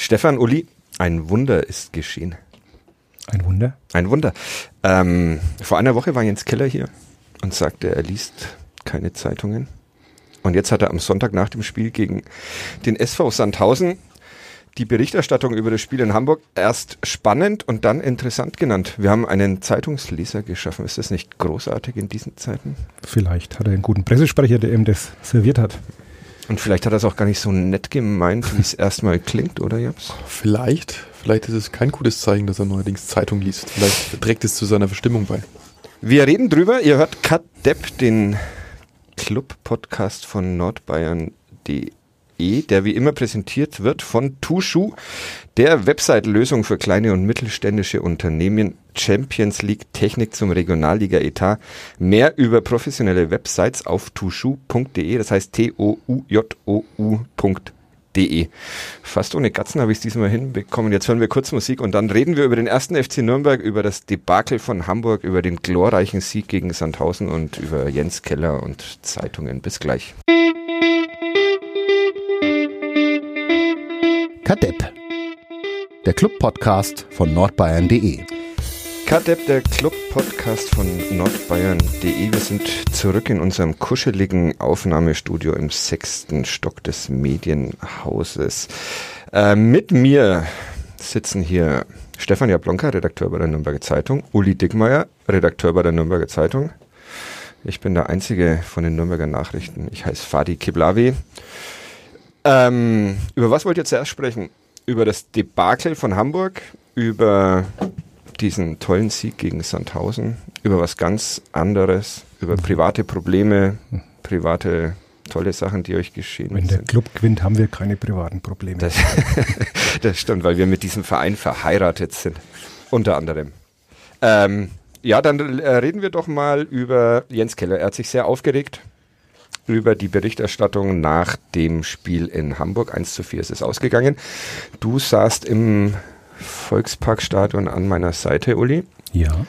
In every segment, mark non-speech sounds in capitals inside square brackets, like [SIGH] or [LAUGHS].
Stefan Uli, ein Wunder ist geschehen. Ein Wunder? Ein Wunder. Ähm, vor einer Woche war Jens Keller hier und sagte, er liest keine Zeitungen. Und jetzt hat er am Sonntag nach dem Spiel gegen den SV Sandhausen die Berichterstattung über das Spiel in Hamburg erst spannend und dann interessant genannt. Wir haben einen Zeitungsleser geschaffen. Ist das nicht großartig in diesen Zeiten? Vielleicht hat er einen guten Pressesprecher, der ihm das serviert hat. Und vielleicht hat er es auch gar nicht so nett gemeint, wie es [LAUGHS] erstmal klingt, oder Japs? Vielleicht. Vielleicht ist es kein gutes Zeichen, dass er neuerdings Zeitung liest. Vielleicht trägt es zu seiner Verstimmung bei. Wir reden drüber. Ihr hört Kat Depp, den Club-Podcast von nordbayern.de der wie immer präsentiert wird von Tushu, der Website-Lösung für kleine und mittelständische Unternehmen. Champions League Technik zum Regionalliga-Etat. Mehr über professionelle Websites auf tushu.de, das heißt T-O-U-J-O-U.de. Fast ohne Gatzen habe ich es diesmal hinbekommen. Jetzt hören wir kurz Musik und dann reden wir über den ersten FC Nürnberg, über das Debakel von Hamburg, über den glorreichen Sieg gegen Sandhausen und über Jens Keller und Zeitungen. Bis gleich. Kadepp, der Club-Podcast von nordbayern.de. Kadepp, der Club-Podcast von nordbayern.de. Wir sind zurück in unserem kuscheligen Aufnahmestudio im sechsten Stock des Medienhauses. Äh, mit mir sitzen hier Stefan Jablonka, Redakteur bei der Nürnberger Zeitung, Uli Dickmeier, Redakteur bei der Nürnberger Zeitung. Ich bin der einzige von den Nürnberger Nachrichten. Ich heiße Fadi Kiblavi. Ähm, über was wollt ihr zuerst sprechen? Über das Debakel von Hamburg, über diesen tollen Sieg gegen Sandhausen, über was ganz anderes, über private Probleme, private tolle Sachen, die euch geschehen Wenn sind. der Club gewinnt, haben wir keine privaten Probleme. Das, [LAUGHS] das stimmt, weil wir mit diesem Verein verheiratet sind. Unter anderem. Ähm, ja, dann äh, reden wir doch mal über Jens Keller. Er hat sich sehr aufgeregt über die Berichterstattung nach dem Spiel in Hamburg. 1 zu 4 ist es ausgegangen. Du saßt im Volksparkstadion an meiner Seite, Uli. ja.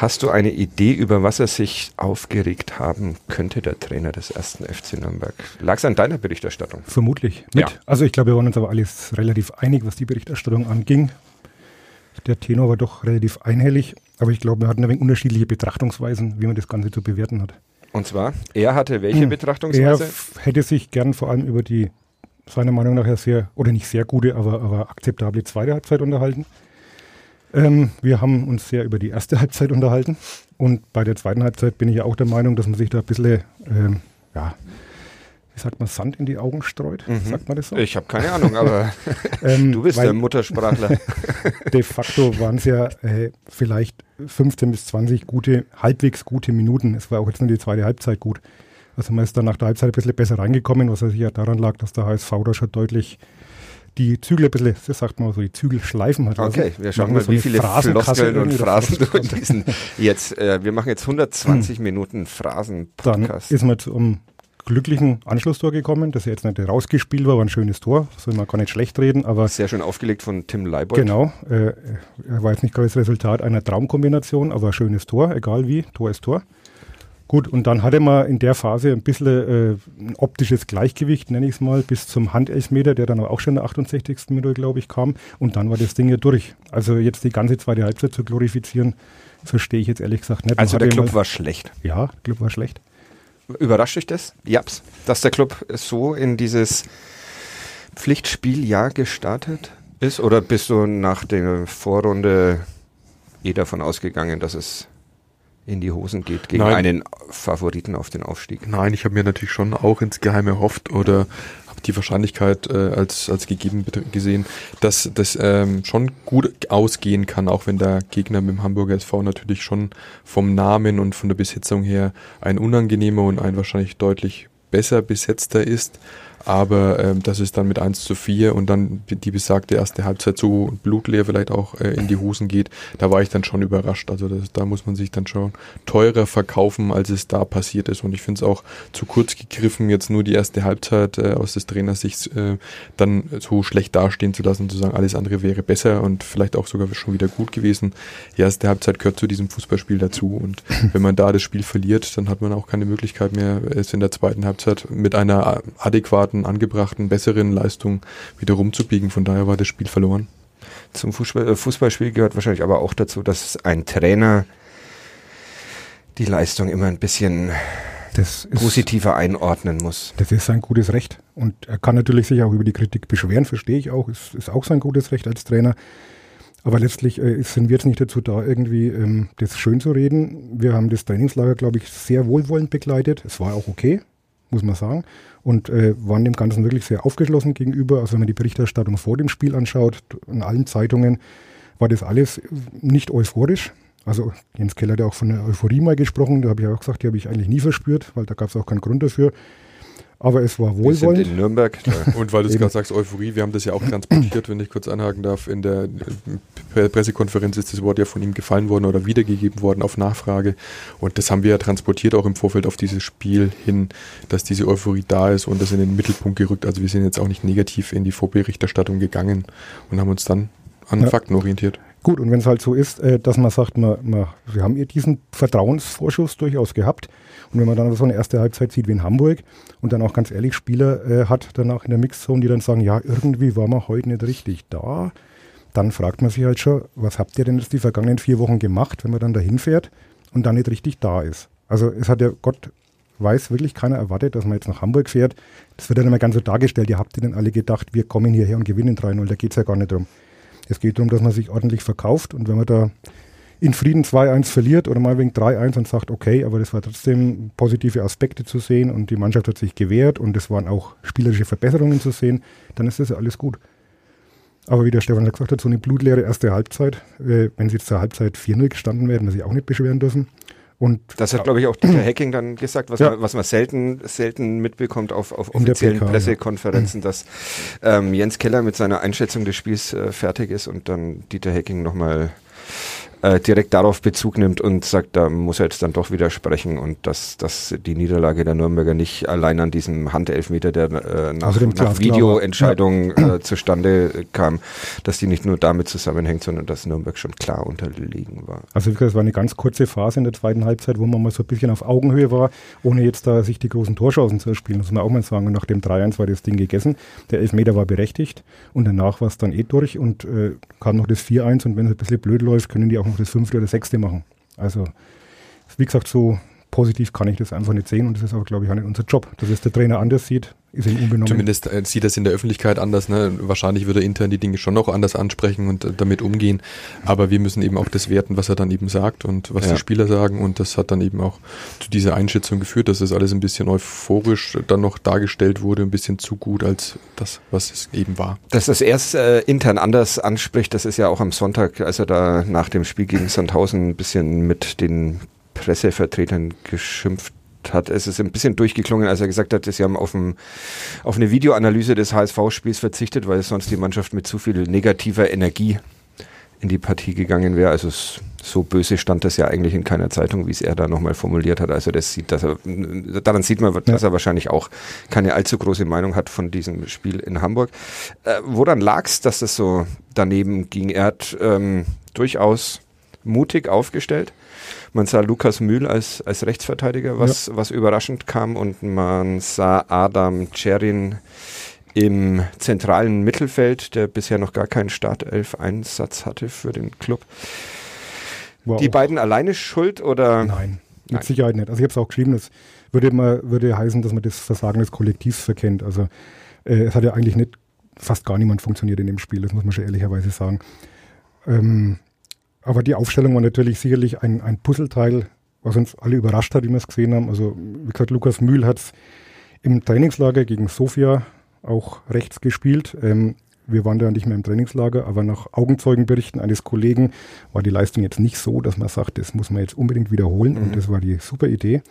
Hast du eine Idee, über was er sich aufgeregt haben könnte, der Trainer des ersten FC Nürnberg? Lag es an deiner Berichterstattung? Vermutlich mit. Ja. Also ich glaube, wir waren uns aber alles relativ einig, was die Berichterstattung anging. Der Tenor war doch relativ einhellig, aber ich glaube, wir hatten ein wenig unterschiedliche Betrachtungsweisen, wie man das Ganze zu bewerten hat. Und zwar, er hatte welche Hm. Er Betrachtungsweise? f- hätte sich gern vor allem über die, seiner Meinung nach ja sehr, oder nicht sehr gute, aber, aber akzeptable zweite Halbzeit unterhalten. Ähm, wir haben uns sehr über die erste [LAUGHS] Halbzeit unterhalten. Und bei der zweiten Halbzeit bin ich ja auch der Meinung, dass man sich da ein bisschen, ähm, ja, wie sagt man, Sand in die Augen streut. Sagt man das so? Ich habe keine Ahnung, aber [LAUGHS] Ähm, du bist der Muttersprachler. [LAUGHS] de facto waren es ja äh, vielleicht 15 bis 20 gute, halbwegs gute Minuten. Es war auch jetzt nur die zweite Halbzeit gut. Also man ist dann nach der Halbzeit ein bisschen besser reingekommen, was ja sicher daran lag, dass der HSV da schon deutlich die Zügel ein bisschen, das sagt man so, die Zügel schleifen hat. lassen. Okay, wir schauen mal, so wie viele Floskeln und Phrasen du in diesen jetzt, äh, wir machen jetzt 120 Minuten Dann Phrasen-Podcast. ist man zum glücklichen Anschlusstor gekommen, das ja jetzt nicht rausgespielt war, war ein schönes Tor, soll man gar nicht schlecht reden, aber Sehr schön aufgelegt von Tim Leibold. Genau, äh, er war jetzt nicht gerade das Resultat einer Traumkombination, aber ein schönes Tor, egal wie, Tor ist Tor. Gut, und dann hatte man in der Phase ein bisschen äh, ein optisches Gleichgewicht, nenne ich es mal, bis zum Handelfmeter, der dann aber auch schon in der 68. Minute, glaube ich, kam. Und dann war das Ding ja durch. Also jetzt die ganze zweite Halbzeit zu glorifizieren, verstehe ich jetzt ehrlich gesagt nicht. Man Also der Club mal- war schlecht. Ja, der Club war schlecht. Überrascht dich das? Japs. Dass der Club so in dieses Pflichtspieljahr gestartet ist? Oder bist du nach der Vorrunde eh davon ausgegangen, dass es in die Hosen geht gegen Nein. einen Favoriten auf den Aufstieg? Nein, ich habe mir natürlich schon auch insgeheim erhofft oder die Wahrscheinlichkeit äh, als, als gegeben gesehen, dass das ähm, schon gut ausgehen kann, auch wenn der Gegner mit dem Hamburger SV natürlich schon vom Namen und von der Besetzung her ein unangenehmer und ein wahrscheinlich deutlich besser besetzter ist. Aber ähm, dass es dann mit 1 zu 4 und dann die besagte erste Halbzeit so blutleer vielleicht auch äh, in die Hosen geht, da war ich dann schon überrascht. Also das, da muss man sich dann schon teurer verkaufen, als es da passiert ist. Und ich finde es auch zu kurz gegriffen, jetzt nur die erste Halbzeit äh, aus des Trainers Sicht äh, dann so schlecht dastehen zu lassen und zu sagen, alles andere wäre besser und vielleicht auch sogar schon wieder gut gewesen. Die erste Halbzeit gehört zu diesem Fußballspiel dazu. Und [LAUGHS] wenn man da das Spiel verliert, dann hat man auch keine Möglichkeit mehr, es in der zweiten Halbzeit mit einer adäquaten erwarteten, angebrachten, besseren Leistung wieder rumzubiegen. Von daher war das Spiel verloren. Zum Fußball, äh, Fußballspiel gehört wahrscheinlich aber auch dazu, dass ein Trainer die Leistung immer ein bisschen das ist, positiver einordnen muss. Das ist sein gutes Recht. Und er kann natürlich sich auch über die Kritik beschweren, verstehe ich auch. Ist, ist auch sein gutes Recht als Trainer. Aber letztlich äh, sind wir jetzt nicht dazu da, irgendwie ähm, das schön zu reden. Wir haben das Trainingslager, glaube ich, sehr wohlwollend begleitet. Es war auch okay, muss man sagen. Und äh, waren dem Ganzen wirklich sehr aufgeschlossen gegenüber. Also wenn man die Berichterstattung vor dem Spiel anschaut, in allen Zeitungen, war das alles nicht euphorisch. Also Jens Keller hat ja auch von der Euphorie mal gesprochen, da habe ich auch gesagt, die habe ich eigentlich nie verspürt, weil da gab es auch keinen Grund dafür. Aber es war wohlwollend. Wir sind in Nürnberg. Und weil du es gerade sagst, Euphorie, wir haben das ja auch transportiert, wenn ich kurz anhaken darf. In der Pressekonferenz ist das Wort ja von ihm gefallen worden oder wiedergegeben worden auf Nachfrage. Und das haben wir ja transportiert auch im Vorfeld auf dieses Spiel hin, dass diese Euphorie da ist und das in den Mittelpunkt gerückt. Also wir sind jetzt auch nicht negativ in die Vorberichterstattung gegangen und haben uns dann an ja. Fakten orientiert. Gut, und wenn es halt so ist, äh, dass man sagt, man, man, wir haben ihr diesen Vertrauensvorschuss durchaus gehabt. Und wenn man dann so eine erste Halbzeit sieht wie in Hamburg und dann auch ganz ehrlich Spieler äh, hat danach in der Mixzone, die dann sagen, ja, irgendwie war man heute nicht richtig da, dann fragt man sich halt schon, was habt ihr denn jetzt die vergangenen vier Wochen gemacht, wenn man dann dahin fährt und dann nicht richtig da ist. Also es hat ja Gott weiß wirklich keiner erwartet, dass man jetzt nach Hamburg fährt. Das wird dann immer ganz so dargestellt, ihr habt ihr denn alle gedacht, wir kommen hierher und gewinnen 3-0, da geht es ja gar nicht drum. Es geht darum, dass man sich ordentlich verkauft und wenn man da in Frieden 2-1 verliert oder mal wegen 3-1 und sagt, okay, aber das war trotzdem positive Aspekte zu sehen und die Mannschaft hat sich gewehrt und es waren auch spielerische Verbesserungen zu sehen, dann ist das ja alles gut. Aber wie der Stefan gesagt hat, so eine blutleere erste Halbzeit, äh, wenn sie jetzt zur Halbzeit 4-0 gestanden hätten wir sich auch nicht beschweren dürfen. Und das hat, glaube ich, auch Dieter [CLEARS THROAT] Hacking dann gesagt, was, ja. man, was man selten, selten mitbekommt auf, auf offiziellen PK, Pressekonferenzen, ja. [CLEARS THROAT] dass ähm, Jens Keller mit seiner Einschätzung des Spiels äh, fertig ist und dann Dieter Hacking nochmal äh, direkt darauf Bezug nimmt und sagt, da muss er jetzt dann doch widersprechen und dass, dass die Niederlage der Nürnberger nicht allein an diesem Handelfmeter, der äh, nach, also nach Videoentscheidung ja. äh, zustande kam, dass die nicht nur damit zusammenhängt, sondern dass Nürnberg schon klar unterlegen war. Also es war eine ganz kurze Phase in der zweiten Halbzeit, wo man mal so ein bisschen auf Augenhöhe war, ohne jetzt da sich die großen Torchancen zu erspielen, muss man auch mal sagen. Und nach dem 3-1 war das Ding gegessen. Der Elfmeter war berechtigt und danach war es dann eh durch und äh, kam noch das 4-1 und wenn es ein bisschen blöd läuft, können die auch das fünfte oder sechste machen. Also, wie gesagt, so positiv kann ich das einfach nicht sehen und das ist aber, glaube ich, auch nicht unser Job. Dass es der Trainer anders sieht, ist ihm unbenommen. Zumindest äh, sieht das in der Öffentlichkeit anders. Ne? Wahrscheinlich würde er intern die Dinge schon noch anders ansprechen und äh, damit umgehen. Aber wir müssen eben auch das werten, was er dann eben sagt und was ja. die Spieler sagen. Und das hat dann eben auch zu dieser Einschätzung geführt, dass das alles ein bisschen euphorisch dann noch dargestellt wurde, ein bisschen zu gut als das, was es eben war. Dass das erst äh, intern anders anspricht, das ist ja auch am Sonntag, als er da nach dem Spiel gegen Sandhausen ein bisschen mit den Pressevertretern geschimpft hat. Es ist ein bisschen durchgeklungen, als er gesagt hat, sie haben auf, ein, auf eine Videoanalyse des HSV-Spiels verzichtet, weil sonst die Mannschaft mit zu viel negativer Energie in die Partie gegangen wäre. Also so böse stand das ja eigentlich in keiner Zeitung, wie es er da nochmal formuliert hat. Also das sieht, dass er, daran sieht man, dass er wahrscheinlich auch keine allzu große Meinung hat von diesem Spiel in Hamburg. Äh, woran lag es, dass das so daneben ging? Er hat ähm, durchaus mutig aufgestellt. Man sah Lukas Mühl als, als Rechtsverteidiger, was, ja. was überraschend kam, und man sah Adam Cherin im zentralen Mittelfeld, der bisher noch gar keinen Startelf-Einsatz hatte für den Club. Wow. Die beiden alleine schuld oder? Nein, mit Nein. Sicherheit nicht. Also ich habe es auch geschrieben, das würde, immer, würde heißen, dass man das Versagen des Kollektivs verkennt. Also äh, es hat ja eigentlich nicht fast gar niemand funktioniert in dem Spiel, das muss man schon ehrlicherweise sagen. Ähm, aber die Aufstellung war natürlich sicherlich ein, ein Puzzleteil, was uns alle überrascht hat, wie wir es gesehen haben. Also, wie gesagt, Lukas Mühl hat es im Trainingslager gegen Sofia auch rechts gespielt. Ähm, wir waren da nicht mehr im Trainingslager, aber nach Augenzeugenberichten eines Kollegen war die Leistung jetzt nicht so, dass man sagt, das muss man jetzt unbedingt wiederholen. Mhm. Und das war die super Idee.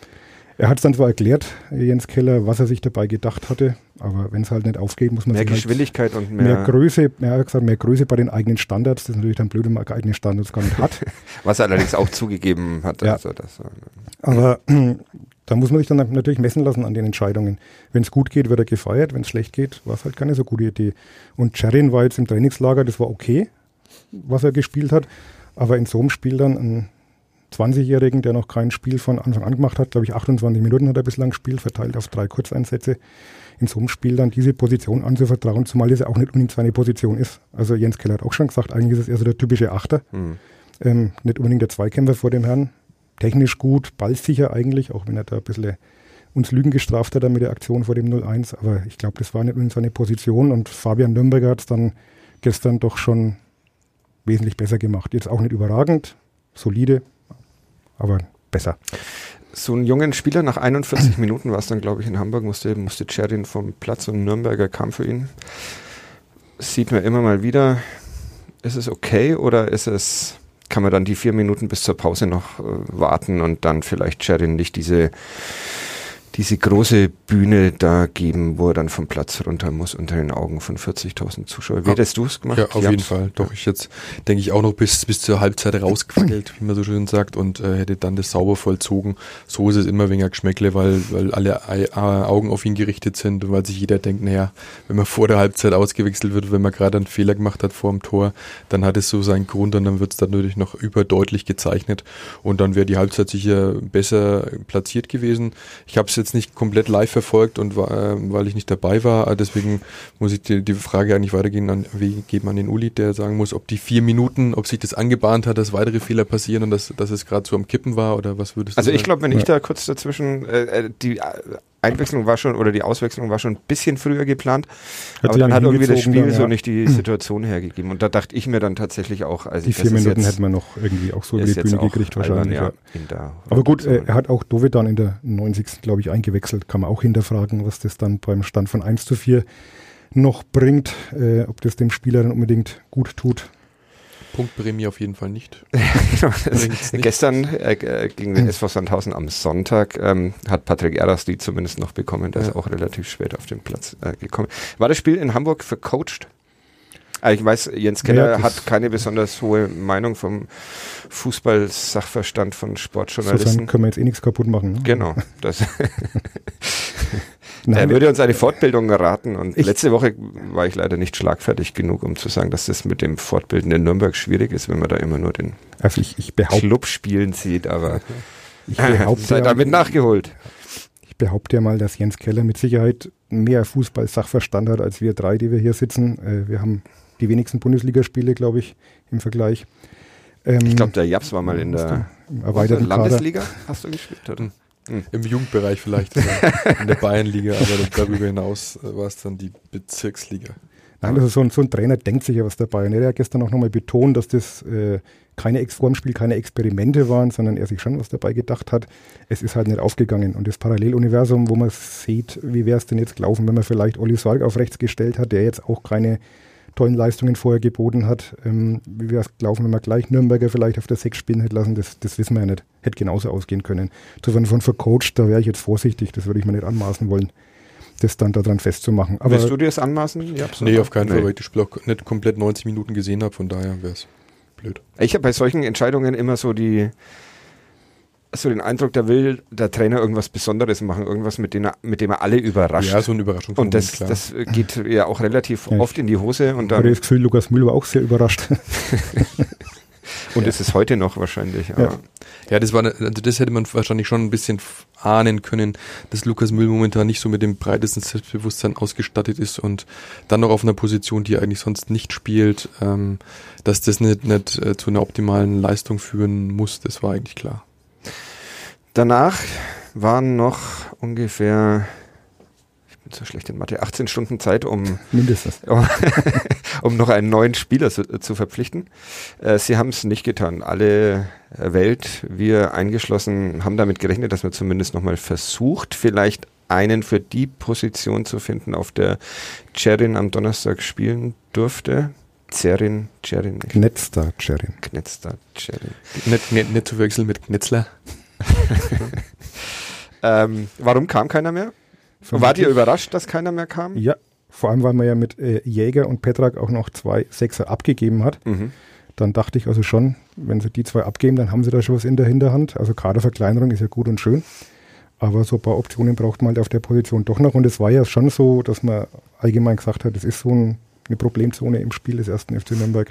Er hat es dann zwar erklärt, Jens Keller, was er sich dabei gedacht hatte, aber wenn es halt nicht aufgeht, muss man mehr halt Geschwindigkeit halt und mehr, mehr Größe, hat gesagt, mehr Größe bei den eigenen Standards. Das ist natürlich dann blöd, wenn man eigene Standards gar nicht hat. [LAUGHS] was er allerdings auch zugegeben hat. Ja. Also das, äh, aber [CLEARS THROAT] da muss man sich dann natürlich messen lassen an den Entscheidungen. Wenn es gut geht, wird er gefeiert. Wenn es schlecht geht, war es halt keine so gute Idee. Und Cherin war jetzt im Trainingslager, das war okay, was er gespielt hat. Aber in so einem Spiel dann ein 20-Jährigen, der noch kein Spiel von Anfang an gemacht hat. Glaube ich, 28 Minuten hat er bislang gespielt, verteilt auf drei Kurzeinsätze. In so einem Spiel dann diese Position anzuvertrauen, zumal es ja auch nicht unbedingt seine Position ist. Also Jens Keller hat auch schon gesagt, eigentlich ist es eher so der typische Achter. Mhm. Ähm, nicht unbedingt der Zweikämpfer vor dem Herrn. Technisch gut, ballsicher eigentlich, auch wenn er da ein bisschen uns Lügen gestraft hat mit der Aktion vor dem 0-1. Aber ich glaube, das war nicht unbedingt seine Position und Fabian Nürnberger hat es dann gestern doch schon wesentlich besser gemacht. Jetzt auch nicht überragend, solide, aber besser. So einen jungen Spieler nach 41 [CLEARS THROAT] Minuten war es dann, glaube ich, in Hamburg, musste, musste Cherin vom Platz und Nürnberger kam für ihn. Sieht man immer mal wieder. Ist es okay oder ist es, kann man dann die vier Minuten bis zur Pause noch äh, warten und dann vielleicht Cherin nicht diese diese große Bühne da geben, wo er dann vom Platz runter muss unter den Augen von 40.000 Zuschauern. Wie hättest du es gemacht? Ja, auf jeden Fall. Doch, ich jetzt denke ich auch noch bis, bis zur Halbzeit rausgequengelt, wie man so schön sagt, und äh, hätte dann das sauber vollzogen. So ist es immer weniger Geschmäckle, weil, weil alle Ei, äh, Augen auf ihn gerichtet sind und weil sich jeder denkt, naja, wenn man vor der Halbzeit ausgewechselt wird, wenn man gerade einen Fehler gemacht hat vor dem Tor, dann hat es so seinen Grund und dann wird es dann natürlich noch überdeutlich gezeichnet und dann wäre die Halbzeit sicher besser platziert gewesen. Ich habe es jetzt nicht komplett live verfolgt und war, äh, weil ich nicht dabei war. Äh, deswegen muss ich die, die Frage eigentlich weitergehen an, geben an den Uli, der sagen muss, ob die vier Minuten, ob sich das angebahnt hat, dass weitere Fehler passieren und dass, dass es gerade so am Kippen war oder was würdest du Also sagen? ich glaube, wenn ja. ich da kurz dazwischen äh, äh die Einwechslung war schon oder die Auswechslung war schon ein bisschen früher geplant, hat aber dann hat irgendwie das Spiel dann, ja. so nicht die Situation hergegeben und da dachte ich mir dann tatsächlich auch, also die vier Minuten hätte man noch irgendwie auch so über die Bühne gekriegt wahrscheinlich. Ja, ja. Aber gut, äh, er hat auch Dovedan in der 90. glaube ich eingewechselt, kann man auch hinterfragen, was das dann beim Stand von 1 zu 4 noch bringt, äh, ob das dem Spieler dann unbedingt gut tut. Punktprämie auf jeden Fall nicht. [LAUGHS] nicht. Gestern äh, äh, gegen den SV Sandhausen am Sonntag ähm, hat Patrick Erras die zumindest noch bekommen. Der ja. ist auch relativ spät auf den Platz äh, gekommen. War das Spiel in Hamburg vercoacht? Also ich weiß, Jens Keller ja, hat keine besonders hohe Meinung vom Fußball-Sachverstand von Sportjournalisten. So können wir jetzt eh nichts kaputt machen. Ne? Genau. Das [LAUGHS] Nein, er würde uns eine Fortbildung raten und ich letzte Woche war ich leider nicht schlagfertig genug, um zu sagen, dass das mit dem Fortbilden in Nürnberg schwierig ist, wenn man da immer nur den also ich, ich Club spielen sieht, aber ich behaupte [LAUGHS] sei damit nachgeholt. Ich behaupte ja mal, dass Jens Keller mit Sicherheit mehr Fußball-Sachverstand hat als wir drei, die wir hier sitzen. Äh, wir haben die wenigsten Bundesligaspiele, glaube ich, im Vergleich. Ähm, ich glaube, der Japs war mal in der erweiterten Landesliga. Hast du gespielt? Oder? Hm. Im Jugendbereich vielleicht, in der Bayernliga, aber darüber hinaus war es dann die Bezirksliga. Nein, also so ein, so ein Trainer denkt sich ja was dabei. Er hat gestern auch nochmal betont, dass das äh, keine Ex Spiel keine Experimente waren, sondern er sich schon was dabei gedacht hat. Es ist halt nicht aufgegangen. Und das Paralleluniversum, wo man sieht, wie wäre es denn jetzt gelaufen, wenn man vielleicht Olli Sorg auf rechts gestellt hat, der jetzt auch keine tollen Leistungen vorher geboten hat. Ähm, wie wäre es gelaufen, wenn man gleich Nürnberger vielleicht auf der Sechs spielen hätte lassen, das, das wissen wir ja nicht. Hätte genauso ausgehen können. Insofern von vercoacht, da wäre ich jetzt vorsichtig, das würde ich mir nicht anmaßen wollen, das dann daran festzumachen. Aber Willst du dir das anmaßen? Ja, nee, auf keinen nee. Fall, weil ich das Spiel auch nicht komplett 90 Minuten gesehen habe, von daher wäre es blöd. Ich habe bei solchen Entscheidungen immer so die so den Eindruck, da will der Trainer irgendwas Besonderes machen, irgendwas, mit dem er, mit dem er alle überrascht. Ja, so eine Überraschung. Und das, das geht ja auch relativ ja, oft in die Hose. Und dann, ich habe das Gefühl, Lukas Müll war auch sehr überrascht. [LAUGHS] und ja. ist es heute noch wahrscheinlich. Ja. ja, das war, also das hätte man wahrscheinlich schon ein bisschen ahnen können, dass Lukas Müll momentan nicht so mit dem breitesten Selbstbewusstsein ausgestattet ist und dann noch auf einer Position, die er eigentlich sonst nicht spielt, ähm, dass das nicht, nicht äh, zu einer optimalen Leistung führen muss, das war eigentlich klar. Danach waren noch ungefähr, ich bin so schlecht in Mathe, 18 Stunden Zeit, um, Mindestens. [LAUGHS] um, um noch einen neuen Spieler zu, zu verpflichten. Äh, sie haben es nicht getan. Alle Welt, wir eingeschlossen, haben damit gerechnet, dass man zumindest nochmal versucht, vielleicht einen für die Position zu finden, auf der Cherin am Donnerstag spielen durfte. Zerin, Cherin. Knetzstar Cherin. Knetzstar Cherin. Nicht, nicht, nicht zu wechseln mit Knetzler. [LAUGHS] ähm, warum kam keiner mehr? Wart ihr überrascht, dass keiner mehr kam? Ja, vor allem, weil man ja mit äh, Jäger und Petrak auch noch zwei Sechser abgegeben hat. Mhm. Dann dachte ich also schon, wenn sie die zwei abgeben, dann haben sie da schon was in der Hinterhand. Also Kaderverkleinerung ist ja gut und schön. Aber so ein paar Optionen braucht man halt auf der Position doch noch. Und es war ja schon so, dass man allgemein gesagt hat, es ist so ein, eine Problemzone im Spiel des ersten FC Nürnberg.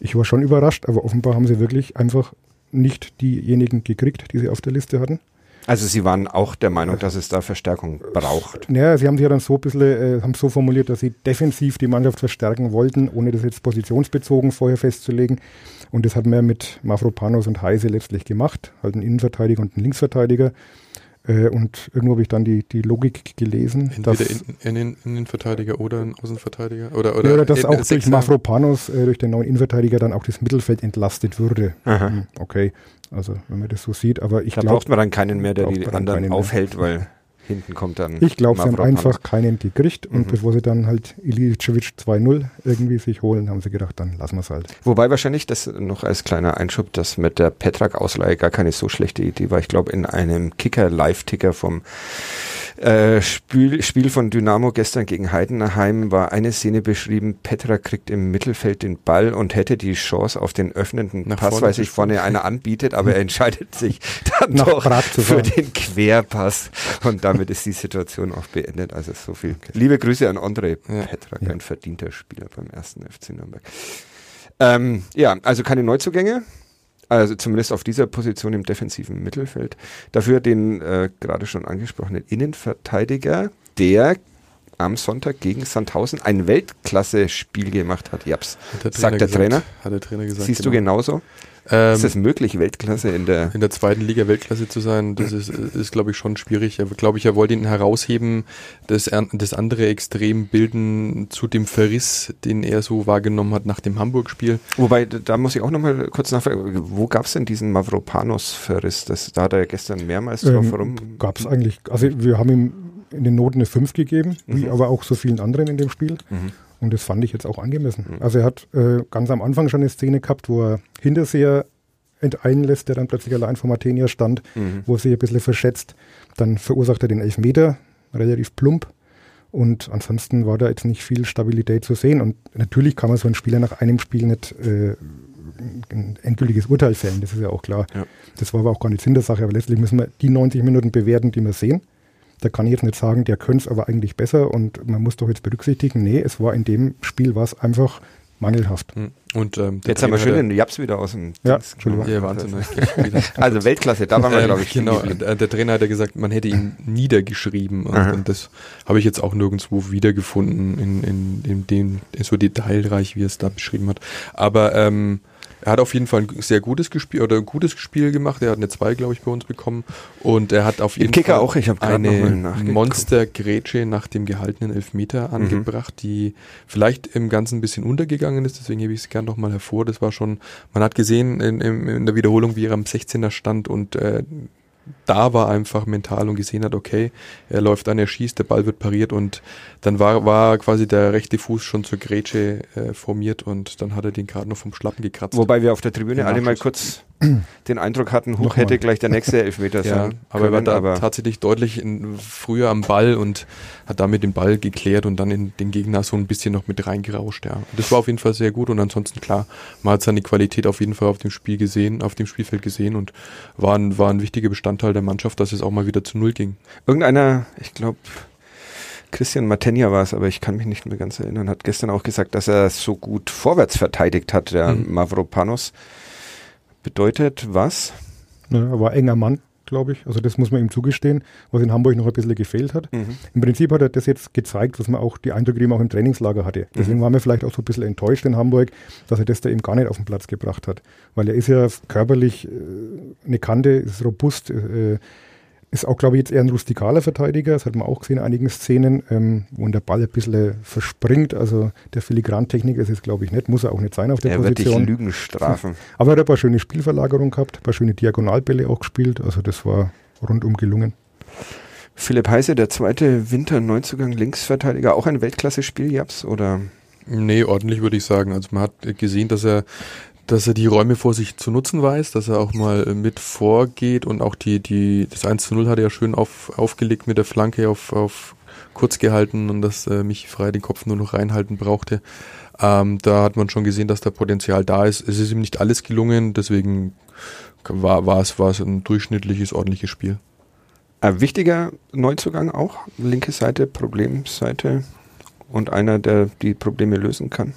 Ich war schon überrascht, aber offenbar haben sie wirklich einfach nicht diejenigen gekriegt, die sie auf der Liste hatten. Also Sie waren auch der Meinung, dass es da Verstärkung braucht. Naja, Sie haben sich ja dann so ein bisschen, äh, haben so formuliert, dass Sie defensiv die Mannschaft verstärken wollten, ohne das jetzt positionsbezogen vorher festzulegen. Und das hat man mit Mafropanos und Heise letztlich gemacht, halt ein Innenverteidiger und ein Linksverteidiger. Äh, und irgendwo habe ich dann die, die Logik gelesen. Entweder dass, in, in, Innenverteidiger oder ein Außenverteidiger. Oder, oder, ja, oder dass in, auch durch Mafropanos, äh, durch den neuen Innenverteidiger, dann auch das Mittelfeld entlastet würde. Hm, okay, also wenn man das so sieht. Aber ich da glaub, braucht man dann keinen mehr, der die anderen aufhält, weil Hinten kommt dann. Ich glaube, sie haben einfach keinen gekriegt und mhm. bevor sie dann halt Ilicevic 2-0 irgendwie sich holen, haben sie gedacht, dann lassen wir es halt. Wobei wahrscheinlich das noch als kleiner Einschub, dass mit der Petrak-Ausleihe gar keine so schlechte Idee war. Ich glaube, in einem Kicker-Live-Ticker vom äh, Spiel, Spiel von Dynamo gestern gegen Heidenheim war eine Szene beschrieben, Petra kriegt im Mittelfeld den Ball und hätte die Chance auf den öffnenden Nach Pass, weil sich vorne einer anbietet, aber er entscheidet sich dann Nach doch für den Querpass und damit ist die Situation auch beendet. Also so viel. Liebe Grüße an André ja. Petrak, ja. ein verdienter Spieler beim ersten FC Nürnberg. Ähm, ja, also keine Neuzugänge also zumindest auf dieser Position im defensiven Mittelfeld. Dafür den äh, gerade schon angesprochenen Innenverteidiger, der am Sonntag gegen Sandhausen ein Weltklasse-Spiel gemacht hat. Japs, sagt der gesagt, Trainer. Hat der Trainer gesagt. Siehst genau. du genauso? Ähm, ist es möglich, Weltklasse in der in der zweiten Liga Weltklasse zu sein? Das ist, ist glaube ich, schon schwierig. Er glaube ich, er wollte ihn herausheben, das, das andere Extrem bilden zu dem Verriss, den er so wahrgenommen hat nach dem Hamburg-Spiel. Wobei, da muss ich auch nochmal kurz nachfragen, wo gab es denn diesen Mavropanos-Verriss? da hat er gestern mehrmals ähm, drauf herum. Gab es eigentlich, also wir haben ihm in den Noten eine 5 gegeben, mhm. wie aber auch so vielen anderen in dem Spiel. Mhm. Und das fand ich jetzt auch angemessen. Mhm. Also er hat äh, ganz am Anfang schon eine Szene gehabt, wo er Hinterseher enteilen lässt, der dann plötzlich allein vor Martenia stand, mhm. wo er sich ein bisschen verschätzt. Dann verursacht er den Elfmeter, relativ plump. Und ansonsten war da jetzt nicht viel Stabilität zu sehen. Und natürlich kann man so einen Spieler nach einem Spiel nicht äh, ein endgültiges Urteil fällen, das ist ja auch klar. Ja. Das war aber auch gar nicht Sinn der Sache. Aber letztlich müssen wir die 90 Minuten bewerten, die wir sehen. Da kann ich jetzt nicht sagen, der könnte es aber eigentlich besser und man muss doch jetzt berücksichtigen, nee, es war in dem Spiel was einfach mangelhaft. Hm. Und ähm, jetzt haben wir schön den Japs wieder aus dem ja, Dings Entschuldigung. Ja, Wahnsinn. [LAUGHS] also Weltklasse, da waren wir, glaube ich. Genau, der Trainer hat ja gesagt, man hätte ihn niedergeschrieben. Und, und das habe ich jetzt auch nirgendwo wiedergefunden, in, in, in dem, so detailreich, wie er es da beschrieben hat. Aber ähm, er hat auf jeden Fall ein sehr gutes Spiel oder ein gutes Spiel gemacht. Er hat eine 2, glaube ich, bei uns bekommen. Und er hat auf jeden Kicker Fall auch. Ich eine Monster-Grätsche nach dem gehaltenen Elfmeter mhm. angebracht, die vielleicht im Ganzen ein bisschen untergegangen ist. Deswegen hebe ich es gerne nochmal hervor. Das war schon, man hat gesehen in, in, in der Wiederholung, wie er am 16er stand und äh, da war einfach mental und gesehen hat, okay, er läuft an, er schießt, der Ball wird pariert und dann war, war quasi der rechte Fuß schon zur Grätsche äh, formiert und dann hat er den gerade noch vom Schlappen gekratzt. Wobei wir auf der Tribüne alle mal kurz den Eindruck hatten, hoch hätte gleich der nächste Elfmeter sein. Ja, aber können, er war da tatsächlich deutlich in, früher am Ball und hat damit den Ball geklärt und dann in den Gegner so ein bisschen noch mit reingerauscht. Ja. Das war auf jeden Fall sehr gut und ansonsten klar, man hat seine Qualität auf jeden Fall auf dem Spiel gesehen, auf dem Spielfeld gesehen und war ein, war ein wichtiger Bestandteil der Mannschaft, dass es auch mal wieder zu Null ging. Irgendeiner, ich glaube, Christian Matenja war es, aber ich kann mich nicht mehr ganz erinnern, hat gestern auch gesagt, dass er so gut vorwärts verteidigt hat, der mhm. Mavropanos. Bedeutet was? Ja, er war enger Mann, glaube ich. Also das muss man ihm zugestehen, was in Hamburg noch ein bisschen gefehlt hat. Mhm. Im Prinzip hat er das jetzt gezeigt, was man auch die Eindrücke, die man auch im Trainingslager hatte. Deswegen mhm. waren wir vielleicht auch so ein bisschen enttäuscht in Hamburg, dass er das da eben gar nicht auf den Platz gebracht hat. Weil er ist ja körperlich äh, eine Kante, ist robust, äh, ist auch, glaube ich, jetzt eher ein rustikaler Verteidiger. Das hat man auch gesehen in einigen Szenen, ähm, wo der Ball ein bisschen verspringt. Also der Filigrantechniker ist es, glaube ich, nicht. Muss er auch nicht sein auf der er Position. Er wird dich Lügen strafen. [LAUGHS] Aber er hat ein paar schöne Spielverlagerungen gehabt, ein paar schöne Diagonalbälle auch gespielt. Also das war rundum gelungen. Philipp Heise, der zweite Winter-Neuzugang Linksverteidiger, auch ein Weltklasse-Spiel, Japs, oder? Nee, ordentlich würde ich sagen. Also man hat gesehen, dass er dass er die Räume vor sich zu nutzen weiß, dass er auch mal äh, mit vorgeht und auch die, die, das 1 zu 0 hat er ja schön auf, aufgelegt mit der Flanke auf, auf kurz gehalten und dass äh, mich frei den Kopf nur noch reinhalten brauchte. Ähm, da hat man schon gesehen, dass da Potenzial da ist. Es ist ihm nicht alles gelungen, deswegen war, war, es, war es ein durchschnittliches, ordentliches Spiel. Ein wichtiger Neuzugang auch, linke Seite, Problemseite und einer, der die Probleme lösen kann.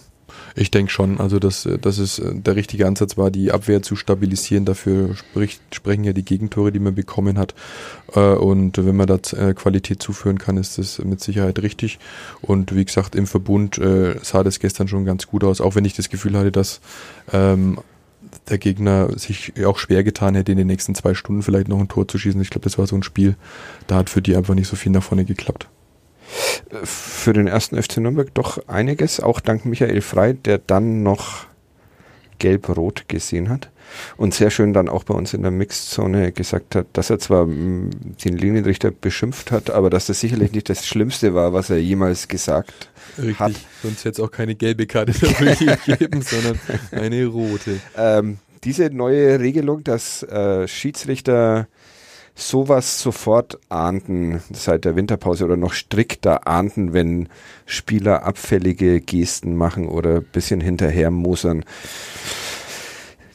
Ich denke schon, also dass, dass es äh, der richtige Ansatz war, die Abwehr zu stabilisieren. Dafür spricht, sprechen ja die Gegentore, die man bekommen hat. Äh, und wenn man da äh, Qualität zuführen kann, ist das mit Sicherheit richtig. Und wie gesagt, im Verbund sah das gestern schon ganz gut aus, auch wenn ich das Gefühl hatte, dass ähm, der Gegner sich auch schwer getan hätte, in den nächsten zwei Stunden vielleicht noch ein Tor zu schießen. Ich glaube, das war so ein Spiel, da hat für die einfach nicht so viel nach vorne geklappt für den ersten FC Nürnberg doch einiges, auch dank Michael Frei, der dann noch gelb-rot gesehen hat und sehr schön dann auch bei uns in der Mixzone gesagt hat, dass er zwar mm, den Linienrichter beschimpft hat, aber dass das sicherlich nicht das Schlimmste war, was er jemals gesagt Richtig, hat. sonst hätte es auch keine gelbe Karte [LAUGHS] dafür gegeben, sondern eine rote. Ähm, diese neue Regelung, dass äh, Schiedsrichter sowas sofort ahnden seit der Winterpause oder noch strikter ahnden, wenn Spieler abfällige Gesten machen oder ein bisschen hinterher mosern.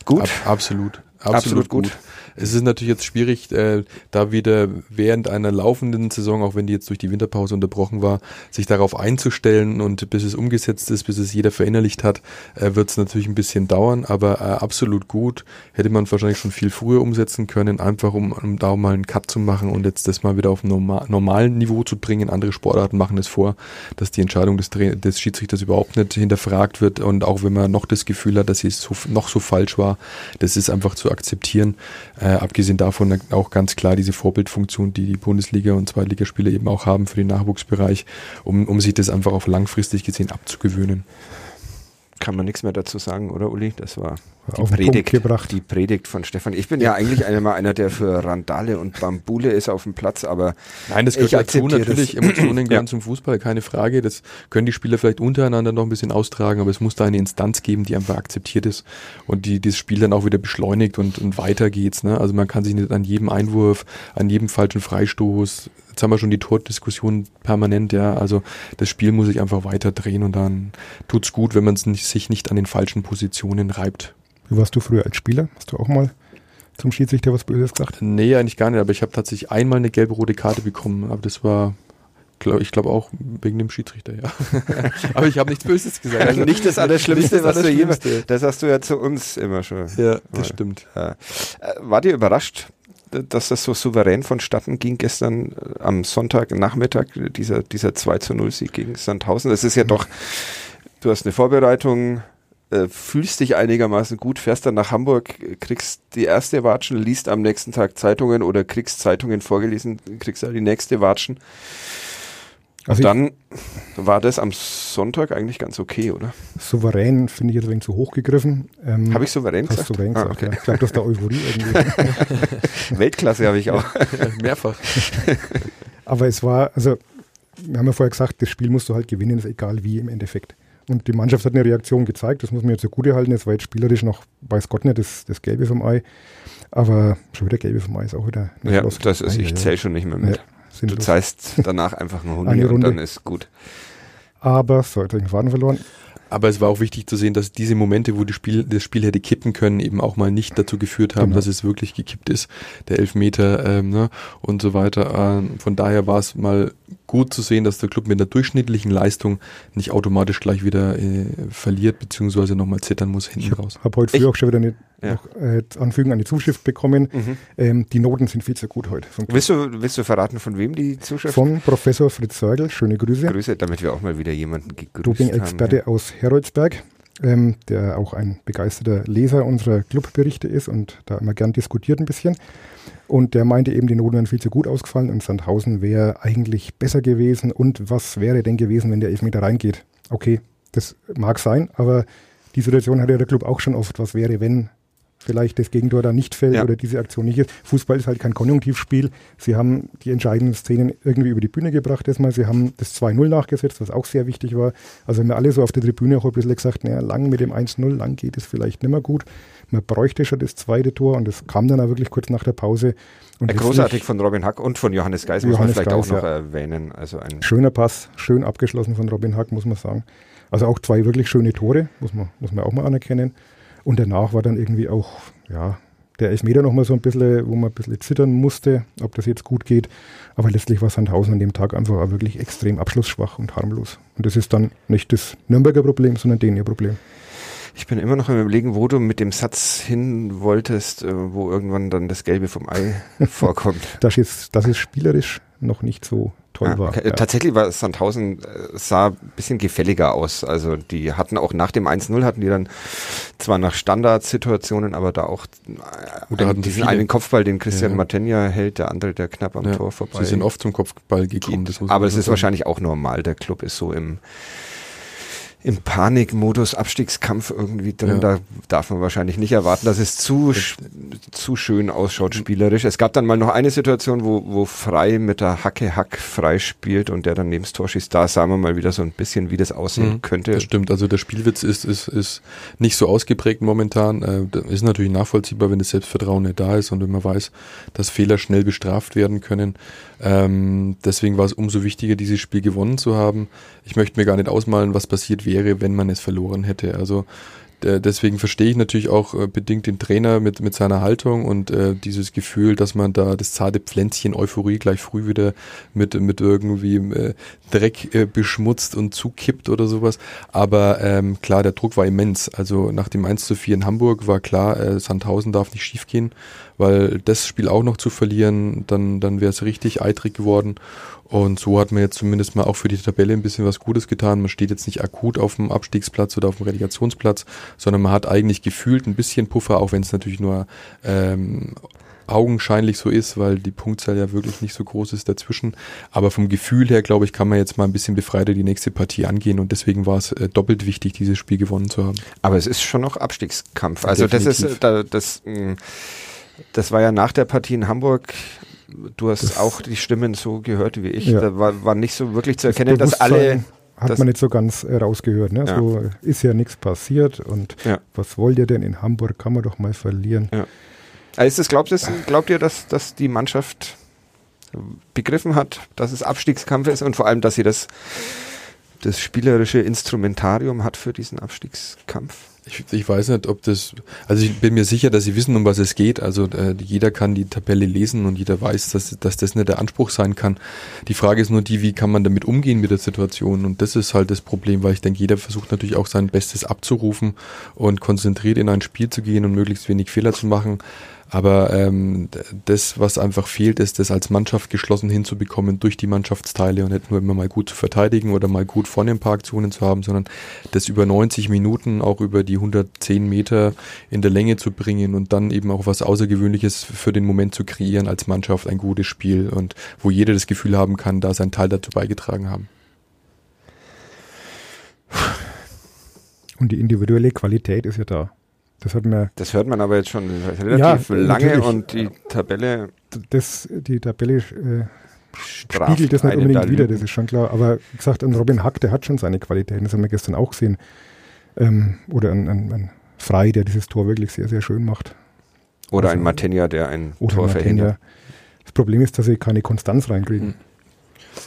Gut. Ab, absolut. Absolut, absolut gut. gut. Es ist natürlich jetzt schwierig, äh, da wieder während einer laufenden Saison, auch wenn die jetzt durch die Winterpause unterbrochen war, sich darauf einzustellen und bis es umgesetzt ist, bis es jeder verinnerlicht hat, äh, wird es natürlich ein bisschen dauern, aber äh, absolut gut. Hätte man wahrscheinlich schon viel früher umsetzen können, einfach um, um da mal einen Cut zu machen und jetzt das mal wieder auf normal, normalen Niveau zu bringen. Andere Sportarten machen es vor, dass die Entscheidung des, des Schiedsrichters überhaupt nicht hinterfragt wird und auch wenn man noch das Gefühl hat, dass sie so, noch so falsch war, das ist einfach zu akzeptieren. Äh, abgesehen davon auch ganz klar diese Vorbildfunktion, die die Bundesliga und Zweitligaspiele eben auch haben für den Nachwuchsbereich, um, um sich das einfach auf langfristig gesehen abzugewöhnen kann man nichts mehr dazu sagen, oder Uli? Das war die Predigt, die Predigt von Stefan. Ich bin ja, ja eigentlich einmal einer, der für Randale und Bambule ist auf dem Platz, aber nein, das gehört dazu natürlich. Das. Emotionen [CLEARS THROAT] gehören ja. zum Fußball, keine Frage. Das können die Spieler vielleicht untereinander noch ein bisschen austragen, aber es muss da eine Instanz geben, die einfach akzeptiert ist und die das Spiel dann auch wieder beschleunigt und, und weiter geht's. Ne? Also man kann sich nicht an jedem Einwurf, an jedem falschen Freistoß jetzt haben wir schon die Tordiskussion permanent, ja. Also das Spiel muss sich einfach weiter drehen und dann tut's gut, wenn man sich nicht an den falschen Positionen reibt. Wie warst du früher als Spieler? Hast du auch mal zum Schiedsrichter was Böses gesagt? Nee, eigentlich gar nicht, aber ich habe tatsächlich einmal eine gelbe-rote Karte bekommen, aber das war ich glaube auch wegen dem Schiedsrichter, ja. [LAUGHS] Aber ich habe nichts Böses gesagt. Also nicht das Allerschlimmste, das was du jemals. Das hast du ja zu uns immer schon. Ja, das mal. stimmt. Ja. Äh, war dir überrascht, dass das so souverän vonstatten ging gestern äh, am Sonntagnachmittag, dieser, dieser 2 zu 0 Sieg gegen Sandhausen. Das ist ja doch, du hast eine Vorbereitung, äh, fühlst dich einigermaßen gut, fährst dann nach Hamburg, kriegst die erste Watschen, liest am nächsten Tag Zeitungen oder kriegst Zeitungen vorgelesen, kriegst dann die nächste Watschen. Also dann war das am Sonntag eigentlich ganz okay, oder? Souverän finde ich jetzt ein wenig zu hoch gegriffen. Ähm, habe ich souverän gesagt? Souverän ah, okay. ja. Ich glaube, das ist der Euphorie irgendwie. [LAUGHS] [LAUGHS] Weltklasse habe ich auch. Mehrfach. [LAUGHS] Aber es war, also, wir haben ja vorher gesagt, das Spiel musst du halt gewinnen, ist egal wie im Endeffekt. Und die Mannschaft hat eine Reaktion gezeigt, das muss man jetzt zugute halten. Es war jetzt spielerisch noch, weiß Gott nicht, das, das Gelbe vom Ei. Aber schon wieder Gelbe vom Ei ist auch wieder. Ja, das ist, ich zähle schon nicht mehr mit. Ja. Du zeigst danach einfach [LAUGHS] eine Runde, und dann ist gut. Aber, so, jetzt den Faden verloren. Aber es war auch wichtig zu sehen, dass diese Momente, wo das Spiel, das Spiel hätte kippen können, eben auch mal nicht dazu geführt haben, genau. dass es wirklich gekippt ist, der Elfmeter ähm, ne, und so weiter. Ähm, von daher war es mal gut zu sehen, dass der Club mit einer durchschnittlichen Leistung nicht automatisch gleich wieder äh, verliert, beziehungsweise nochmal zittern muss hinten ich raus. Ich habe heute früh auch schon wieder eine ja. noch, äh, Anfügung an die Zuschrift bekommen. Mhm. Ähm, die Noten sind viel zu gut heute. Willst du, willst du verraten, von wem die Zuschrift? Von Professor Fritz Seugel. Schöne Grüße. Grüße, damit wir auch mal wieder jemanden gegrüßt Doping-Experte ja. aus Heroldsberg. Ähm, der auch ein begeisterter Leser unserer Clubberichte ist und da immer gern diskutiert ein bisschen. Und der meinte eben, die Noten wären viel zu gut ausgefallen und Sandhausen wäre eigentlich besser gewesen. Und was wäre denn gewesen, wenn der Elfmeter reingeht? Okay, das mag sein, aber die Situation hatte ja der Club auch schon oft. Was wäre, wenn vielleicht das Gegentor da nicht fällt ja. oder diese Aktion nicht ist. Fußball ist halt kein Konjunktivspiel. Sie haben die entscheidenden Szenen irgendwie über die Bühne gebracht erstmal. Sie haben das 2-0 nachgesetzt, was auch sehr wichtig war. Also haben wir alle so auf der Tribüne auch ein bisschen gesagt, naja, lang mit dem 1-0, lang geht es vielleicht nicht mehr gut. Man bräuchte schon das zweite Tor und das kam dann auch wirklich kurz nach der Pause. Und großartig von Robin Hack und von Johannes Geis, muss man vielleicht Geis, auch noch ja. erwähnen. Also ein Schöner Pass, schön abgeschlossen von Robin Hack, muss man sagen. Also auch zwei wirklich schöne Tore, muss man, muss man auch mal anerkennen. Und danach war dann irgendwie auch, ja, der Elfmeter nochmal so ein bisschen, wo man ein bisschen zittern musste, ob das jetzt gut geht. Aber letztlich war Sandhausen an dem Tag einfach auch wirklich extrem abschlussschwach und harmlos. Und das ist dann nicht das Nürnberger Problem, sondern den ihr Problem. Ich bin immer noch im Überlegen, wo du mit dem Satz hin wolltest, äh, wo irgendwann dann das Gelbe vom Ei [LAUGHS] vorkommt. Das ist, das ist spielerisch noch nicht so toll Ah, war. okay. Ja. Tatsächlich war Sandhausen äh, sah ein bisschen gefälliger aus. Also die hatten auch nach dem 1-0 hatten die dann zwar nach Standardsituationen, aber da auch äh, Oder hatten einen, diesen viele. einen Kopfball, den Christian Ja. Martenja hält, der andere, der knapp am Ja, Tor vorbei. Sie sind oft zum Kopfball gekommen. aber es ist sagen. wahrscheinlich auch normal. Der Club ist so im im Panikmodus Abstiegskampf irgendwie drin. Ja. Da darf man wahrscheinlich nicht erwarten, dass es zu, zu schön ausschaut spielerisch. Es gab dann mal noch eine Situation, wo, wo Frei mit der Hacke Hack frei spielt und der dann neben das Tor schießt. Da sahen wir mal wieder so ein bisschen, wie das aussehen Mhm, könnte. Das stimmt, also der Spielwitz ist, ist, ist nicht so ausgeprägt momentan. Äh, ist natürlich nachvollziehbar, wenn das Selbstvertrauen nicht da ist und wenn man weiß, dass Fehler schnell bestraft werden können. Ähm, deswegen war es umso wichtiger, dieses Spiel gewonnen zu haben. Ich möchte mir gar nicht ausmalen, was passiert wäre, wenn man es verloren hätte. Also deswegen verstehe ich natürlich auch äh, bedingt den Trainer mit, mit seiner Haltung und äh, dieses Gefühl, dass man da das zarte Pflänzchen Euphorie gleich früh wieder mit, mit irgendwie äh, Dreck äh, beschmutzt und zukippt oder sowas. Aber ähm, klar, der Druck war immens. Also nach dem 1 zu 4 in Hamburg war klar, äh, Sandhausen darf nicht schiefgehen, weil das Spiel auch noch zu verlieren, dann, dann wäre es richtig eitrig geworden. Und so hat man jetzt zumindest mal auch für die Tabelle ein bisschen was Gutes getan. Man steht jetzt nicht akut auf dem Abstiegsplatz oder auf dem Relegationsplatz, sondern man hat eigentlich gefühlt ein bisschen Puffer, auch wenn es natürlich nur ähm, augenscheinlich so ist, weil die Punktzahl ja wirklich nicht so groß ist dazwischen. Aber vom Gefühl her, glaube ich, kann man jetzt mal ein bisschen befreiter die nächste Partie angehen und deswegen war es äh, doppelt wichtig, dieses Spiel gewonnen zu haben. Aber es ist schon noch Abstiegskampf. Also das ist Definitiv. äh, da, das, mh, das war ja nach der Partie in Hamburg. Du hast Das- auch die Stimmen so gehört wie ich. Ja. Da war, war nicht so wirklich zu erkennen, dass alle. Hat das- man nicht so ganz äh, rausgehört. Ne? Ja. So ist ja nichts passiert und Ja. was wollt ihr denn in Hamburg? Kann man doch mal verlieren. Also ist das, glaubt, ihr, glaubt ihr, dass, dass die Mannschaft begriffen hat, dass es Abstiegskampf ist und vor allem, dass sie das, das spielerische Instrumentarium hat für diesen Abstiegskampf? Ich, ich weiß nicht, ob das, also ich bin mir sicher, dass sie wissen, um was es geht. Also äh, jeder kann die Tabelle lesen und jeder weiß, dass, dass das nicht der Anspruch sein kann. Die Frage ist nur die, wie kann man damit umgehen mit der Situation? Und das ist halt das Problem, weil ich denke, jeder versucht natürlich auch sein Bestes abzurufen und konzentriert in ein Spiel zu gehen und möglichst wenig Fehler zu machen. Aber ähm, das, was einfach fehlt, ist, das als Mannschaft geschlossen hinzubekommen durch die Mannschaftsteile und nicht nur immer mal gut zu verteidigen oder mal gut vorne ein paar zu haben, sondern das über 90 Minuten auch über die 110 Meter in der Länge zu bringen und dann eben auch was Außergewöhnliches für den Moment zu kreieren als Mannschaft, ein gutes Spiel und wo jeder das Gefühl haben kann, da seinen Teil dazu beigetragen haben. Und die individuelle Qualität ist ja da. Das hat man, Das hört man aber jetzt schon relativ Ja, lange und die Tabelle das, die Tabelle äh, spiegelt das nicht unbedingt wieder, das ist schon klar. Aber wie gesagt, ein Robin Hack, der hat schon seine Qualitäten, das haben wir gestern auch gesehen. Ähm, oder ein, ein, ein Frei, der dieses Tor wirklich sehr, sehr schön macht. Oder ein Also- Matenja, der ein Oder Tor verhindert. Das Problem ist, dass sie keine Konstanz reinkriegen. Mhm.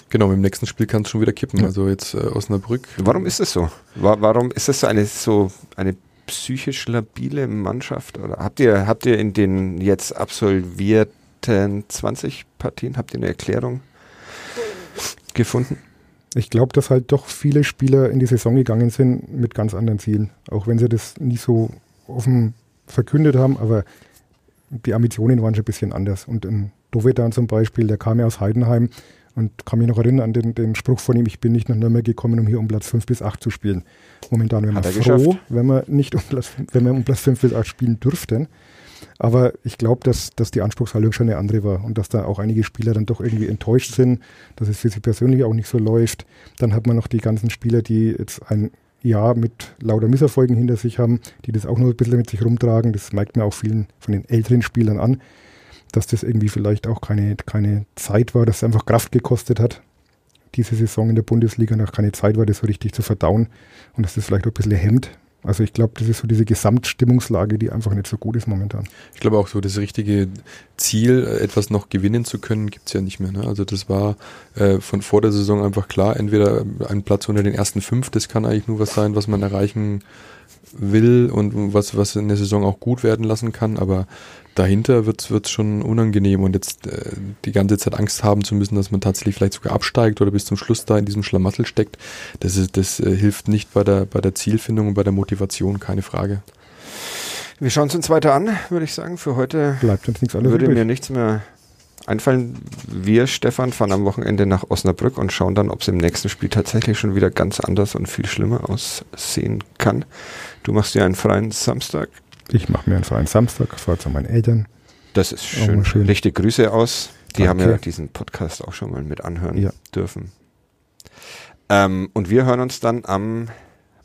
Genau, im nächsten Spiel kann es schon wieder kippen. Ja. Also jetzt äh, Osnabrück. Warum ist das so? Wa- Warum ist das so eine so eine psychisch labile Mannschaft? Oder habt ihr habt ihr in den jetzt absolvierten 20 Partien habt ihr eine Erklärung gefunden? Ich glaube, dass halt doch viele Spieler in die Saison gegangen sind mit ganz anderen Zielen. Auch wenn sie das nie so offen verkündet haben, aber die Ambitionen waren schon ein bisschen anders. Und ein Dovedan zum Beispiel, der kam ja aus Heidenheim und kann mich noch erinnern an den, den Spruch von ihm, ich bin nicht nach Nürnberg gekommen, um hier um Platz 5 bis 8 zu spielen. Momentan Hat er froh, geschafft. wenn wir nicht um Platz, wenn wir um Platz 5 bis 8 spielen dürften. Aber ich glaube, dass, dass die Anspruchshaltung schon eine andere war und dass da auch einige Spieler dann doch irgendwie enttäuscht sind, dass es für sie persönlich auch nicht so läuft. Dann hat man noch die ganzen Spieler, die jetzt ein Jahr mit lauter Misserfolgen hinter sich haben, die das auch noch ein bisschen mit sich rumtragen. Das merkt man auch vielen von den älteren Spielern an, dass das irgendwie vielleicht auch keine, keine Zeit war, dass es einfach Kraft gekostet hat, diese Saison in der Bundesliga noch keine Zeit war, das so richtig zu verdauen und dass das vielleicht auch ein bisschen hemmt. Also ich glaube, das ist so diese Gesamtstimmungslage, die einfach nicht so gut ist momentan. Ich glaube auch so, das richtige Ziel, äh, etwas noch gewinnen zu können, gibt's ja nicht mehr. Ne? Also das war äh, von vor der Saison einfach klar, entweder ein Platz unter den ersten fünf, das kann eigentlich nur was sein, was man erreichen will und was, was in der Saison auch gut werden lassen kann, aber dahinter wird es schon unangenehm und jetzt äh, die ganze Zeit Angst haben zu müssen, dass man tatsächlich vielleicht sogar absteigt oder bis zum Schluss da in diesem Schlamassel steckt, das, ist, das äh, hilft nicht bei der, bei der Zielfindung und bei der Motivation, keine Frage. Wir schauen es uns weiter an, würde ich sagen. Für heute Bleibt uns nichts anderes würde übrig. mir nichts mehr einfallen. Wir, Stefan, fahren am Wochenende nach Osnabrück und schauen dann, ob es im nächsten Spiel tatsächlich schon wieder ganz anders und viel schlimmer aussehen kann. Du machst dir einen freien Samstag. Ich mache mir einen freien Samstag, fahre zu meinen Eltern. Das ist schön. schön. Richte Grüße aus. Die Danke. haben ja diesen Podcast auch schon mal mit anhören Ja. dürfen. Ähm, und wir hören uns dann am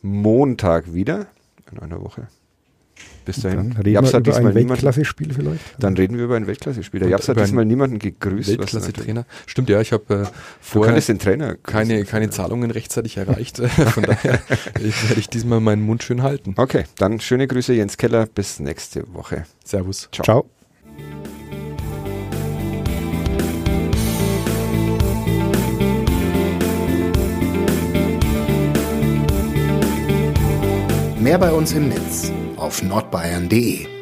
Montag wieder in einer Woche. Bis dahin. Dann reden wir über diesmal ein niemanden, Weltklasse-Spiel vielleicht. dann reden wir über ein Weltklasse-Spieler. Und Jabs hat diesmal niemanden gegrüßt. Weltklasse-Trainer. Stimmt, ja, ich habe äh, vorher den Trainer keine, keine Zahlungen rechtzeitig erreicht. [LAUGHS] Von daher [LAUGHS] ich, werde ich diesmal meinen Mund schön halten. Okay, dann schöne Grüße Jens Keller. Bis nächste Woche. Servus. Ciao. Ciao. Mehr bei uns im Netz auf nordbayern.de.